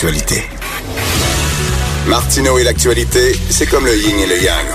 Actualité. Martineau et l'actualité, c'est comme le yin et le yang.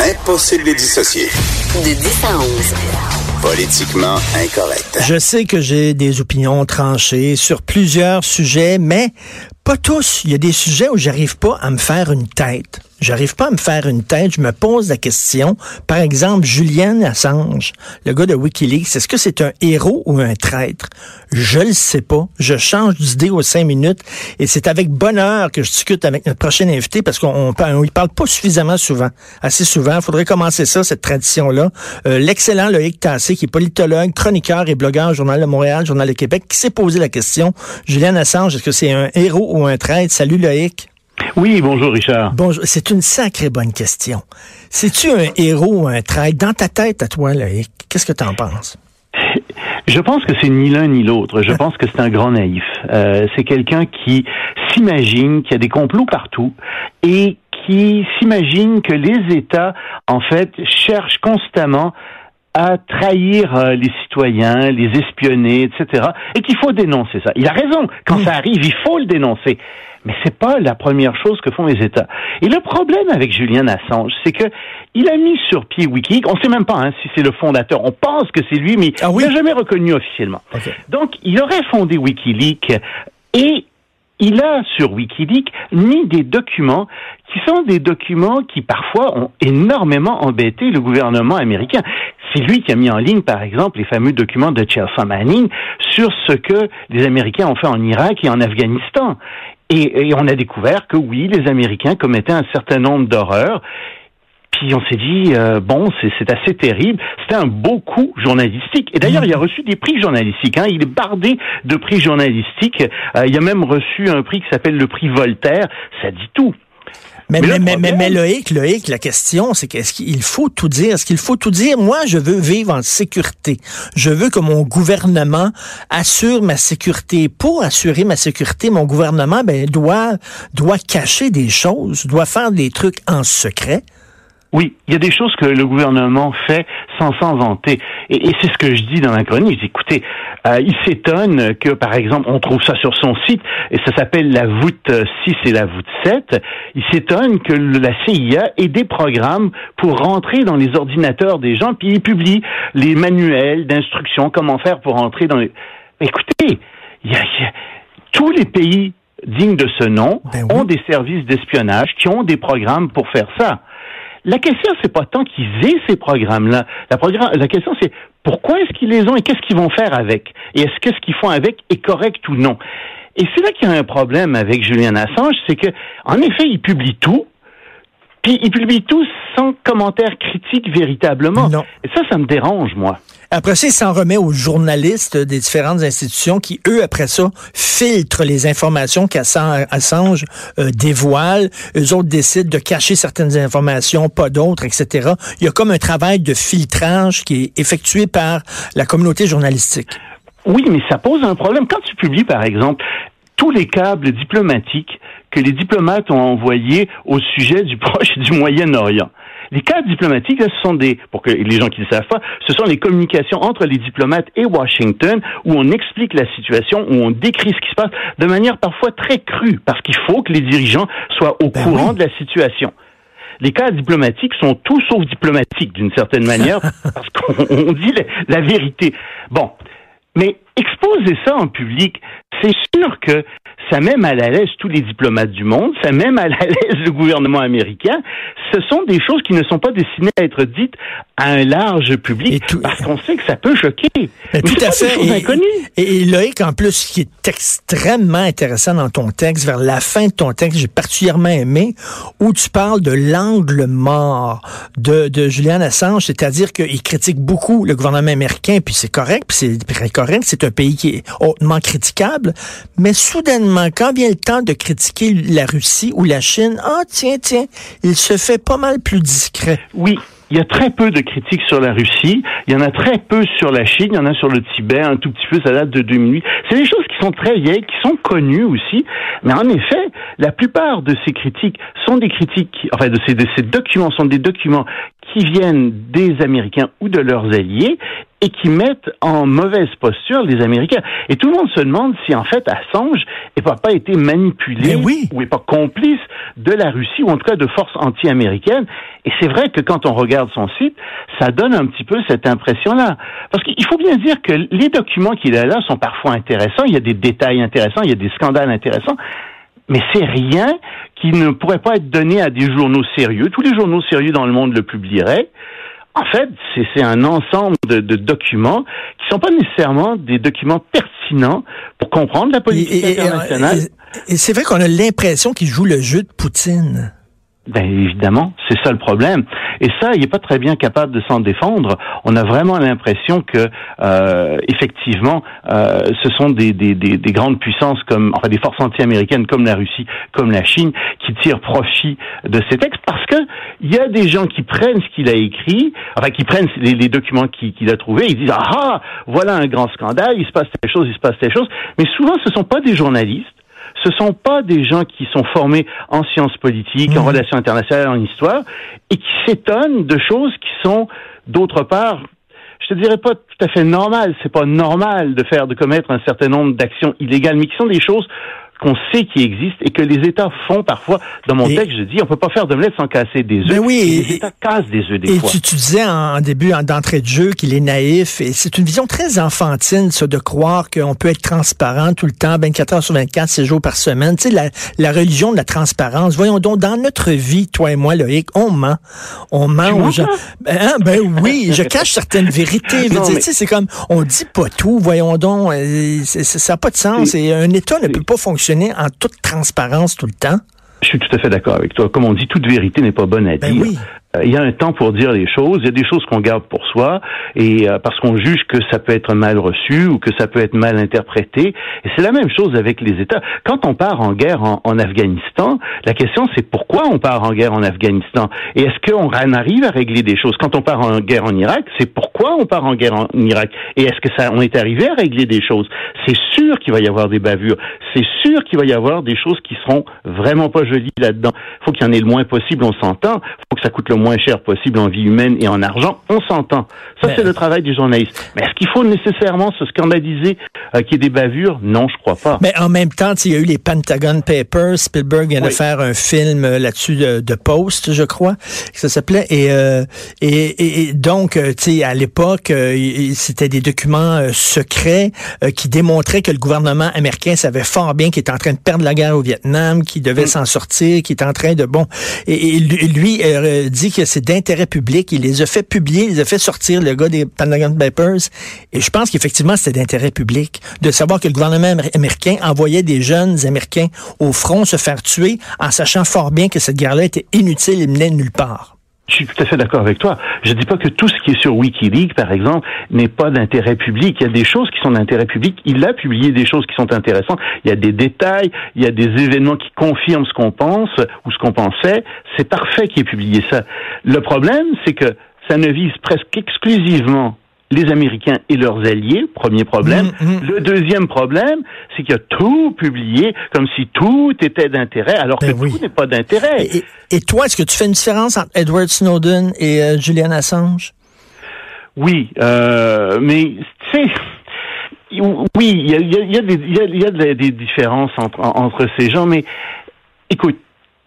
Impossible de les dissocier. De 10 à 11. Politiquement incorrect. Je sais que j'ai des opinions tranchées sur plusieurs sujets, mais pas tous. Il y a des sujets où j'arrive pas à me faire une tête. J'arrive pas à me faire une tête. Je me pose la question. Par exemple, Julian Assange, le gars de WikiLeaks, est-ce que c'est un héros ou un traître? Je le sais pas. Je change d'idée aux cinq minutes et c'est avec bonheur que je discute avec notre prochain invité parce qu'on ne parle pas suffisamment souvent. Assez souvent. Il faudrait commencer ça, cette tradition-là. Euh, L'excellent Loïc Tassé, qui est politologue, chroniqueur et blogueur Journal de Montréal, Journal de Québec, qui s'est posé la question. Julian Assange, est-ce que c'est un héros ou un traître? Salut Loïc. Oui, bonjour Richard. Bonjour. C'est une sacrée bonne question. C'est-tu un héros ou un traître? Dans ta tête, à toi, Loïc, qu'est-ce que tu en penses? Je pense que c'est ni l'un ni l'autre. Je pense que c'est un grand naïf. Euh, c'est quelqu'un qui s'imagine qu'il y a des complots partout et qui s'imagine que les États, en fait, cherchent constamment à trahir euh, les citoyens, les espionner, etc. Et qu'il faut dénoncer ça. Il a raison. Quand ça arrive, il faut le dénoncer. Mais c'est pas la première chose que font les États. Et le problème avec Julian Assange, c'est que il a mis sur pied WikiLeaks. On sait même pas hein, si c'est le fondateur. On pense que c'est lui, mais Ah oui? il n'a jamais reconnu officiellement. Donc, il aurait fondé WikiLeaks et il a sur Wikileaks mis des documents qui sont des documents qui parfois ont énormément embêté le gouvernement américain. C'est lui qui a mis en ligne, par exemple, les fameux documents de Chelsea Manning sur ce que les Américains ont fait en Irak et en Afghanistan. Et, et on a découvert que oui, les Américains commettaient un certain nombre d'horreurs. Puis on s'est dit, euh, bon, c'est assez terrible. C'était un beau coup journalistique. Et d'ailleurs, il a reçu des prix journalistiques. Hein. Il est bardé de prix journalistiques. Euh, il a même reçu un prix qui s'appelle le prix Voltaire. Ça dit tout. Mais, Mais mais, mais, mais Loïc, Loïc, la question, c'est qu'est-ce qu'il faut tout dire? Est-ce qu'il faut tout dire? Moi, je veux vivre en sécurité. Je veux que mon gouvernement assure ma sécurité. Pour assurer ma sécurité, mon gouvernement ben, doit, doit cacher des choses, doit faire des trucs en secret. Oui, il y a des choses que le gouvernement fait sans s'en vanter. Et, et c'est ce que je dis dans ma chronique. Je dis, écoutez, euh, il s'étonne que, par exemple, on trouve ça sur son site, et ça s'appelle la voûte 6 et la voûte 7. Il s'étonne que la CIA ait des programmes pour rentrer dans les ordinateurs des gens, puis il publie les manuels d'instruction, comment faire pour rentrer dans les... Écoutez, il y a- il y a- tous les pays dignes de ce nom Ben oui. ont des services d'espionnage qui ont des programmes pour faire ça. La question, c'est pas tant qu'ils aient ces programmes-là. La, programme, la question, c'est pourquoi est-ce qu'ils les ont et qu'est-ce qu'ils vont faire avec? Et est-ce que ce qu'ils font avec est correct ou non? Et c'est là qu'il y a un problème avec Julian Assange, c'est que, en effet, il publie tout, puis il publie tout sans commentaire critique véritablement. Non. Et ça, ça me dérange, moi. Après ça, il s'en remet aux journalistes des différentes institutions qui, eux, après ça, filtrent les informations qu'Assange euh, dévoile. Eux autres décident de cacher certaines informations, pas d'autres, etc. Il y a comme un travail de filtrage qui est effectué par la communauté journalistique. Oui, mais ça pose un problème. Quand tu publies, par exemple, tous les câbles diplomatiques que les diplomates ont envoyés au sujet du Proche et du Moyen-Orient. Les câbles diplomatiques, là, ce sont des, pour que les gens qui ne le savent pas, ce sont les communications entre les diplomates et Washington où on explique la situation, où on décrit ce qui se passe de manière parfois très crue, parce qu'il faut que les dirigeants soient au Ben courant oui. de la situation. Les cas diplomatiques sont tout sauf diplomatiques d'une certaine manière parce qu'on on dit la, la vérité. Bon, mais exposer ça en public, c'est sûr que ça met mal à l'aise tous les diplomates du monde, ça met mal à l'aise le gouvernement américain. Ce sont des choses qui ne sont pas destinées à être dites à un large public Et tout- parce qu'on sait que ça peut choquer. Mais Mais tout à fait. Et, et, et Loïc, en plus, ce qui est extrêmement intéressant dans ton texte, vers la fin de ton texte, j'ai particulièrement aimé, où tu parles de l'angle mort de, de Julian Assange, c'est-à-dire qu'il critique beaucoup le gouvernement américain, puis c'est correct, puis c'est correct, c'est un pays qui est hautement critiquable, mais soudainement, quand vient le temps de critiquer la Russie ou la Chine, ah tiens, tiens, il se fait pas mal plus discret. Oui, il y a très peu de critiques sur la Russie, il y en a très peu sur la Chine, il y en a sur le Tibet, un tout petit peu, ça date de 2008. C'est des choses qui sont très vieilles, qui sont connues aussi, mais en effet, la plupart de ces critiques sont des critiques, enfin de ces documents sont des documents qui viennent des Américains ou de leurs alliés et qui mettent en mauvaise posture les Américains. Et tout le monde se demande si en fait Assange n'a pas été manipulé ou n'est pas complice de la Russie ou en tout cas de forces anti-américaines. Et c'est vrai que quand on regarde son site, ça donne un petit peu cette impression-là. Parce qu'il faut bien dire que les documents qu'il a là sont parfois intéressants, il y a des détails intéressants, il y a des scandales intéressants, mais c'est rien qui ne pourrait pas être donné à des journaux sérieux. Tous les journaux sérieux dans le monde le publieraient. En fait, c'est un ensemble de, documents qui sont pas nécessairement des documents pertinents pour comprendre la politique internationale. et c'est vrai qu'on a l'impression qu'il joue le jeu de Poutine. Ben évidemment, c'est ça le problème. Et ça, il n'est pas très bien capable de s'en défendre. On a vraiment l'impression que, euh, effectivement, euh, ce sont des, des, des, des, grandes puissances comme, enfin, des forces anti-américaines comme la Russie, comme la Chine, qui tirent profit de ces textes parce que il y a des gens qui prennent ce qu'il a écrit, enfin, qui prennent les, les documents qu'il a trouvés, ils disent ah, ah voilà un grand scandale, il se passe telle chose, il se passe telle chose. Mais souvent, ce sont pas des journalistes ce sont pas des gens qui sont formés en sciences politiques, en mmh. relations internationales, en histoire, et qui s'étonnent de choses qui sont, d'autre part, je te dirais pas tout à fait normales. C'est pas normal de faire, de commettre un certain nombre d'actions illégales, mais qui sont des choses qu'on sait qui existent et que les États font parfois. Dans mon texte, je dis, on peut pas faire d'omelette sans casser des œufs. Ben oui, les États cassent des œufs des et fois. Tu, tu disais en, début, d'entrée de jeu, qu'il est naïf. Et c'est une vision très enfantine, ça, de croire qu'on peut être transparent tout le temps, 24 heures sur 24, 6 jours par semaine. Tu sais, la, la religion de la transparence. Voyons donc, dans notre vie, toi et moi, Loïc, on ment. On ment aux gens. Ben, hein, ben oui, je cache certaines vérités. Non, mais... C'est comme, on dit pas tout. Voyons donc, euh, ça n'a pas de sens. Et un État ne peut pas fonctionner en toute transparence tout le temps? Je suis tout à fait d'accord avec toi. Comme on dit, toute vérité n'est pas bonne à ben dire. Oui. Euh, il y a un temps pour dire les choses. Il y a des choses qu'on garde pour soi et euh, parce qu'on juge que ça peut être mal reçu ou que ça peut être mal interprété. Et c'est la même chose avec les États. Quand on part en guerre en, Afghanistan, la question c'est pourquoi on part en guerre en Afghanistan? Et est-ce qu'on arrive à régler des choses? Quand on part en guerre en Irak, c'est pourquoi on part en guerre en Irak? Et est-ce que ça on est arrivé à régler des choses? C'est sûr qu'il va y avoir des bavures. C'est sûr qu'il va y avoir des choses qui seront vraiment pas jolies là-dedans. Faut qu'il y en ait le moins possible, on s'entend. Faut que ça coûte le moins moins cher possible en vie humaine et en argent, on s'entend. Ça, c'est le travail du journaliste. Mais est-ce qu'il faut nécessairement se scandaliser euh, qu'il y ait des bavures? Non, je crois pas. Mais en même temps, il y a eu les Pentagon Papers. Spielberg vient de faire un film euh, là-dessus de, de, Post, je crois, que ça s'appelait. Et, euh, et, et, donc, euh, tu sais, à l'époque, c'était des documents secrets qui démontraient que le gouvernement américain savait fort bien qu'il était en train de perdre la guerre au Vietnam, qu'il devait mm. s'en sortir, qu'il était en train de... Bon, et, et lui dit que c'est d'intérêt public. Il les a fait publier, il les a fait sortir, le gars des Pentagon Papers. Et je pense qu'effectivement, c'était d'intérêt public de savoir que le gouvernement américain envoyait des jeunes Américains au front se faire tuer en sachant fort bien que cette guerre-là était inutile et menait nulle part. Je suis tout à fait d'accord avec toi. Je ne dis pas que tout ce qui est sur Wikileaks, par exemple, n'est pas d'intérêt public. Il y a des choses qui sont d'intérêt public. Il a publié des choses qui sont intéressantes. Il y a des détails, il y a des événements qui confirment ce qu'on pense ou ce qu'on pensait. C'est parfait qu'il ait publié ça. Le problème, c'est que ça ne vise presque exclusivement les Américains et leurs alliés, premier problème. Mm, mm. Le deuxième problème, c'est qu'il a tout publié comme si tout était d'intérêt, alors que ben tout n'est pas d'intérêt. Et, toi, est-ce que tu fais une différence entre Edward Snowden et euh, Julian Assange? Oui, euh, mais tu sais, oui, il y a, y a, des, y a des différences entre, entre ces gens, mais écoute,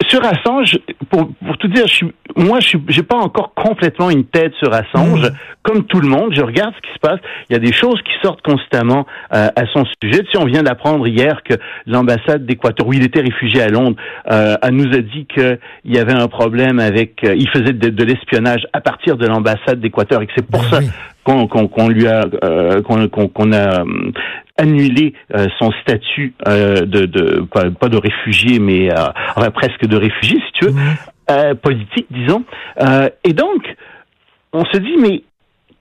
sur Assange, pour, pour tout dire, je suis, moi, je n'ai pas encore complètement une tête sur Assange. Mm. Comme tout le monde, je regarde ce qui se passe. Il y a des choses qui sortent constamment euh, à son sujet. Tu sais, on vient d'apprendre hier que l'ambassade d'Équateur, où il était réfugié à Londres, euh, nous a dit qu'il y avait un problème avec... Euh, il faisait de, l'espionnage à partir de l'ambassade d'Équateur et que c'est pour ben ça qu'on lui a euh, qu'on a euh, annulé euh, son statut de, de pas, de réfugié mais presque de réfugié si tu veux politique disons et donc on se dit mais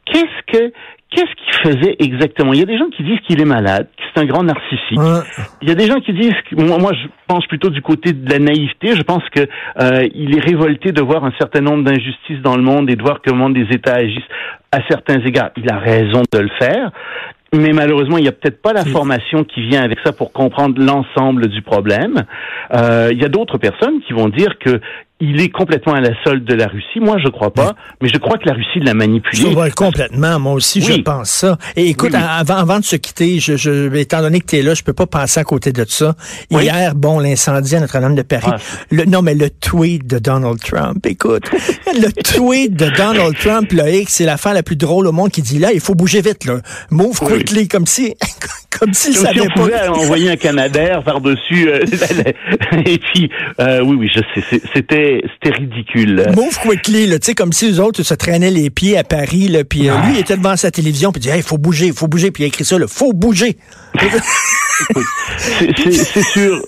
qu'est-ce que qu'est-ce qu'il faisait exactement? Il y a des gens qui disent qu'il est malade, que c'est un grand narcissique. Ouais. Il y a des gens qui disent, que, moi, moi, je pense plutôt du côté de la naïveté. Je pense que euh, il est révolté de voir un certain nombre d'injustices dans le monde et de voir comment des États agissent à certains égards. Il a raison de le faire. Mais malheureusement, il n'y a peut-être pas la formation qui vient avec ça pour comprendre l'ensemble du problème. Euh, il y a d'autres personnes qui vont dire que il est complètement à la solde de la Russie. Moi, je crois pas, mais je crois que la Russie l'a manipulé. Je vois complètement, moi aussi, je Oui. pense ça. Et écoute, Oui, oui. Avant, avant de se quitter, je, je, étant donné que tu es là, je peux pas passer à côté de ça. Oui. Hier, bon, l'incendie à Notre-Dame de Paris. Ah. Le, non, mais le tweet de Donald Trump, écoute, le tweet de Donald Trump, là, c'est l'affaire la plus drôle au monde qui dit là, il faut bouger vite, là. Move Oui. quickly, comme si, comme s'il si savait on pas. pouvait envoyer un Canadair par-dessus. euh, et puis, euh, oui, oui, je sais, c'est- c'était, c'était ridicule. Move quickly, là, tu sais, comme si eux autres se traînaient les pieds à Paris, là, puis euh, lui, il était devant sa télévision, puis il dit, hey, faut bouger, il faut bouger, puis il a écrit ça, là, faut bouger. C'est sûr.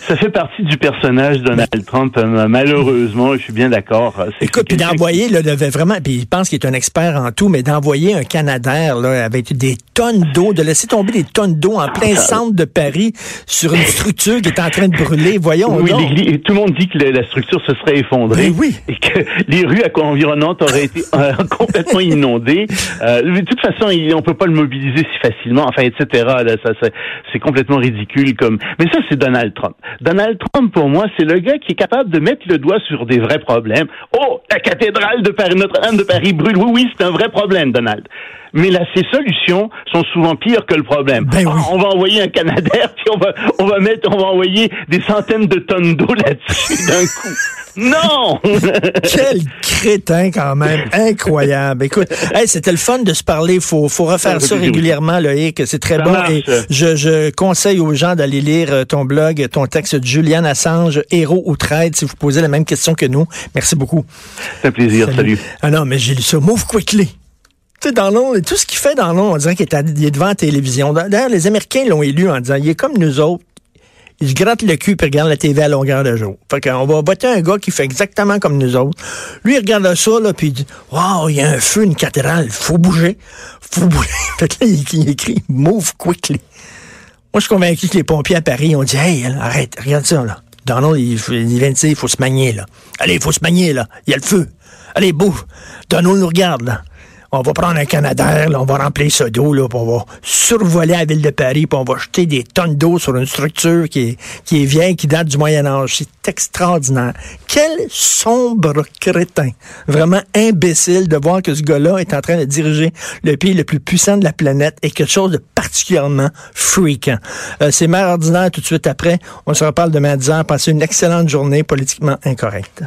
Ça fait partie du personnage de Donald Trump, euh, malheureusement, je suis bien d'accord. C'est Écoute, puis d'envoyer, là, devait vraiment, puis il pense qu'il est un expert en tout, mais d'envoyer un Canadair, là, avec des tonnes d'eau, de laisser tomber des tonnes d'eau en plein centre de Paris sur une structure qui est en train de brûler, voyons Oui, donc. l'église- tout le monde dit que la, la structure se serait effondrée oui. et que les rues à- environnantes auraient été euh, complètement inondées. Euh, mais de toute façon, il, on peut pas le mobiliser si facilement, enfin, etc. Là, ça, ça- c'est complètement ridicule. Comme, mais ça, c'est Donald Trump. Donald Trump, pour moi, c'est le gars qui est capable de mettre le doigt sur des vrais problèmes. Oh, la cathédrale de Paris, Notre-Dame de Paris brûle. Oui, oui, c'est un vrai problème, Donald. Mais là, ces solutions sont souvent pires que le problème. Ben oui. Ah, on va envoyer un Canadair, puis on va, on va mettre, on va envoyer des centaines de tonnes d'eau là-dessus d'un coup. Non! Quel crétin quand même, incroyable. Écoute, hey, c'était le fun de se parler. Faut, faut refaire ça régulièrement, Loïc. C'est très Ça bon. marche. Et je, je conseille aux gens d'aller lire euh, ton blog, ton texte de Julian Assange, héros ou traite, si vous posez la même question que nous. Merci beaucoup. C'est un plaisir, salut. Ah non, mais j'ai lu ça. Move quickly. Dans l'ombre, tout ce qu'il fait dans l'ombre, on dirait qu'il est, devant la télévision. D'ailleurs, les Américains l'ont élu en disant, il est comme nous autres. Il se gratte le cul puis regarde la TV à longueur de jour. Fait qu'on va voter un gars qui fait exactement comme nous autres. Lui, il regarde ça, là, puis il dit, wow, il y a un feu, une cathédrale, faut bouger. Faut bouger. Il écrit, move quickly. Moi, je suis convaincu que les pompiers à Paris ont dit, hey, arrête, regarde ça, là. Donald, il, il vient de dire, il faut se manier, là. Allez, il faut se manier, là. Il y a le feu. Allez, bouge. Donald nous regarde, là. On va prendre un Canadair, là, on va remplir ça d'eau, là, puis on va survoler la ville de Paris, puis on va jeter des tonnes d'eau sur une structure qui est, qui est vieille, qui date du Moyen Âge. C'est extraordinaire. Quel sombre crétin. Vraiment imbécile de voir que ce gars-là est en train de diriger le pays le plus puissant de la planète et quelque chose de particulièrement freakant. Euh, C'est mère ordinaire tout de suite après. On se reparle demain à 10 heures. Passez une excellente journée politiquement incorrecte.